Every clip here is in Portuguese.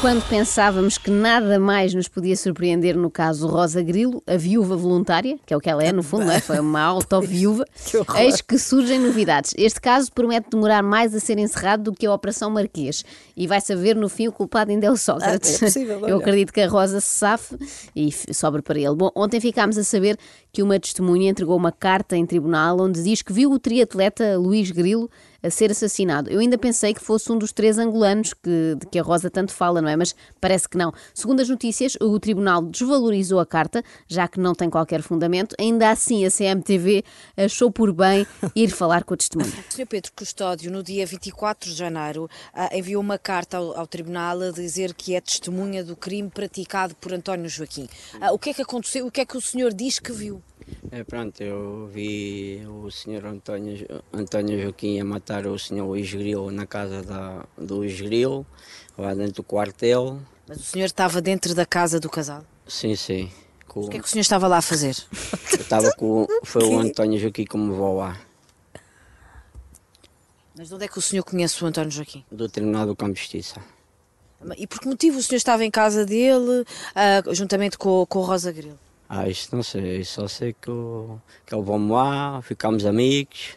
Quando pensávamos que nada mais nos podia surpreender no caso Rosa Grilo, a viúva voluntária, que é o que ela é no fundo, não é? foi uma auto-viúva, eis que surgem novidades. Este caso promete demorar mais a ser encerrado do que a Operação Marquês. E vai saber no fim o culpado ainda é o Sócrates. Ah, é possível. Eu acredito que a Rosa se safe e sobre para ele. Bom, ontem ficámos a saber que uma testemunha entregou uma carta em tribunal onde diz que viu o triatleta Luís Grilo a ser assassinado. Eu ainda pensei que fosse um dos três angolanos que, de que a Rosa tanto fala, não é? Mas parece que não. Segundo as notícias, o tribunal desvalorizou a carta, já que não tem qualquer fundamento. Ainda assim, a CMTV achou por bem ir falar com a testemunha. O Sr. Pedro Custódio, no dia 24 de janeiro, ah, enviou uma carta ao, ao Tribunal a dizer que é testemunha do crime praticado por António Joaquim. Ah, o que é que aconteceu? O que é que o senhor diz que viu? É, pronto, eu vi o senhor António, António Joaquim a matar o senhor Luís na casa da, do Luís lá dentro do quartel. Mas o senhor estava dentro da casa do casal. Sim, sim. Com- O que é que o senhor estava lá a fazer? eu estava com. Foi o António Joaquim que me levou lá, Mas de onde é que o senhor conhece o António Joaquim? do Tribunal do Campo de Justiça. E por que motivo o senhor estava em casa dele, ah, juntamente com, com o Rosa Grilo? Ah, isto não sei, só sei que, o- que ele levou-me lá, ficámos amigos.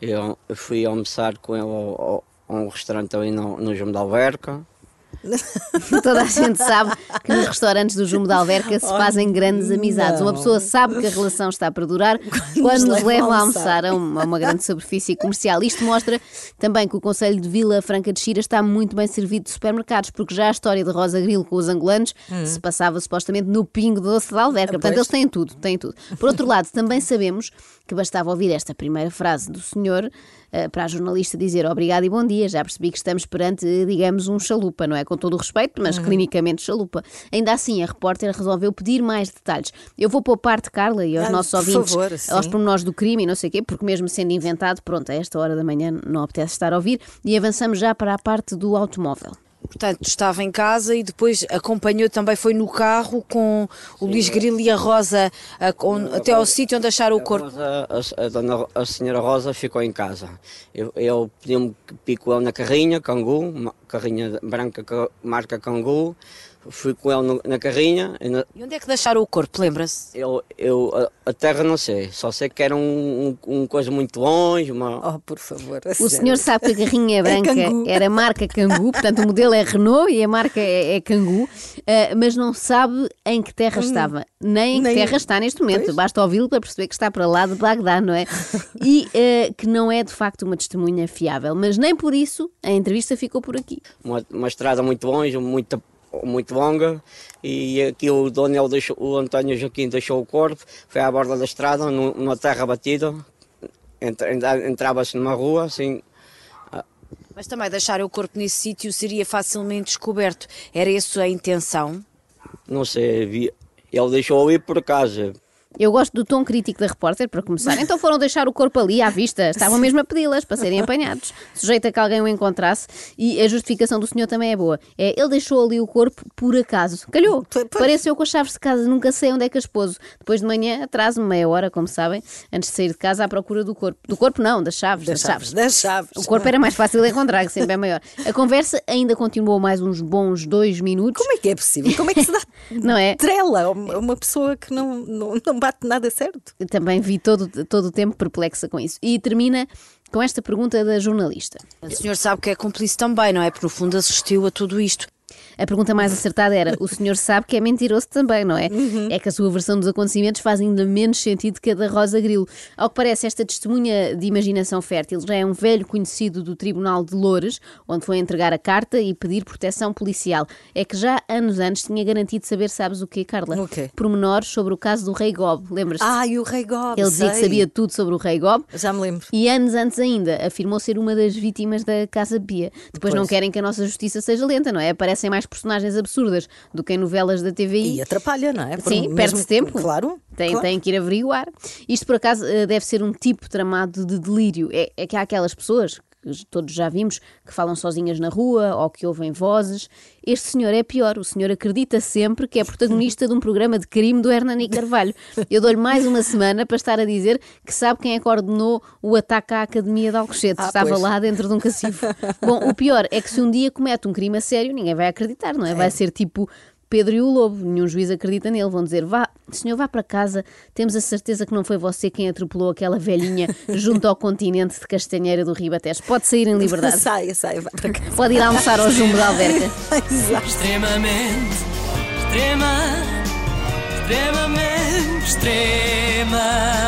Eu, eu fui almoçar com ele a um restaurante ali no, no João da Alverca. Toda a gente sabe que nos restaurantes do Jumo de Alverca se fazem grandes amizades. Uma pessoa sabe que a relação está para durar quando nos levam a almoçar a uma, a uma grande superfície comercial. Isto mostra também que o Conselho de Vila Franca de Xira está muito bem servido de supermercados, porque já a história de Rosa Grilo com os angolanos se passava supostamente no Pingo Doce de Alverca. Portanto, Pois. eles têm tudo, têm tudo. Por outro lado, também sabemos que bastava ouvir esta primeira frase do senhor eh, para a jornalista dizer obrigado e bom dia. Já percebi que estamos perante, digamos, um chalupa, não é? Com todo o respeito, mas clinicamente chalupa. Ainda assim, a repórter resolveu pedir mais detalhes. Eu vou poupar de Carla e aos Ah, nossos ouvintes favor, aos pormenores do crime e não sei o quê, porque mesmo sendo inventado, pronto, a esta hora da manhã não apetece estar a ouvir. E avançamos já para a parte do automóvel. Portanto, estava em casa e depois acompanhou também, foi no carro com o Luís Grilo e a Rosa ah, com- até ao sítio onde acharam o A, corpo. Rosa, a, a dona, a senhora Rosa ficou em casa. Eu, eu pedi-me que pico ele na carrinha, Cangu, carrinha branca, ca- marca Cangu. Fui com ele no- na carrinha. e na- E onde é que deixaram o corpo, lembra-se? eu, eu, a, a terra não sei, só sei que era um, um, um coisa muito longe. Uma, Oh, por favor. O sério. senhor sabe que a garrinha branca Kangoo. era marca Cangu, portanto o modelo é Renault e a marca é, é Cangu, eh, mas não sabe em que terra estava, nem em que Nem- terra está neste momento. Pois. Basta ouvi-lo para perceber que está para lá de Bagdá, não é? E eh, que não é de facto uma testemunha fiável, mas nem por isso a entrevista ficou por aqui. uma, uma estrada muito longe, muito, muito longa. E aqui o Daniel deixou, o António Joaquim deixou o corpo, foi à borda da estrada, nu- numa terra batida. Entra- entra- Entrava-se numa rua, assim, Mas também deixar o corpo nesse sítio seria facilmente descoberto. Era isso a intenção? não sei, ele deixou ali por acaso. Eu gosto do tom crítico da repórter, para começar. Então foram deixar o corpo ali à vista. Estavam mesmo a pedi-las para serem apanhados. Sujeito a que alguém o encontrasse. E a justificação do senhor também é boa. É, ele deixou ali o corpo por acaso. Calhou. Pareceu com as chaves de casa. Nunca sei onde é que as pôs. Depois de manhã, atraso-me meia hora, como sabem, antes de sair de casa à procura do corpo. Do corpo não, das chaves. Das Das, chaves, das chaves. O corpo era mais fácil de encontrar, que sempre é maior. A conversa ainda continuou mais uns bons dois minutos. Como é que é possível? Como é que se dá Não é? trela uma uma pessoa que não, não, não bate nada certo? Eu também vi todo, todo o tempo perplexa com isso. E termina com esta pergunta da jornalista. O senhor sabe que é cúmplice também, não é? Porque no fundo assistiu a tudo isto. A pergunta mais acertada era: o senhor sabe que é mentiroso também, não é? É que a sua versão dos acontecimentos faz ainda menos sentido que a da Rosa Grilo. Ao que parece, esta testemunha de imaginação fértil já é um velho conhecido do Tribunal de Loures, onde foi entregar a carta e pedir proteção policial. É que já anos antes tinha garantido saber, sabes o quê, Carla? O quê? Pormenores sobre o caso do Rei Gob. Lembras-te? Ah, e o Rei Gob. Ele dizia que sei. sabia tudo sobre o Rei Gob. Já me lembro. E anos antes ainda afirmou ser uma das vítimas da Casa Pia. Depois não Pois. querem que a nossa justiça seja lenta, não é? Aparecem mais personagens absurdas do que em novelas da TVI. E atrapalha, não é? Por- Sim, mesmo- perde-se tempo. Claro. Tem, claro. tem que ir averiguar. Isto, por acaso, eh, deve ser um tipo tramado de delírio. É, é que há aquelas pessoas que todos já vimos, que falam sozinhas na rua ou que ouvem vozes. Este senhor é pior, o senhor acredita sempre que é protagonista de um programa de crime do Hernani Carvalho. Eu dou-lhe mais uma semana para estar a dizer que sabe quem é que ordenou o ataque à Academia de Alcochete. Ah, Estava pois. lá dentro de um cacifo. Bom, o pior é que se um dia comete um crime a sério, ninguém vai acreditar, não é? Vai ser tipo Pedro e o Lobo, nenhum juiz acredita nele. Vão dizer: vá, senhor, vá para casa, temos a certeza que não foi você quem atropelou aquela velhinha junto ao continente de Castanheira do Ribatejo. Pode sair em liberdade. Saia, saia, vai para casa. Pode ir almoçar ao jumbo da alberca. Exato. Extremamente, extrema, extremamente, extrema.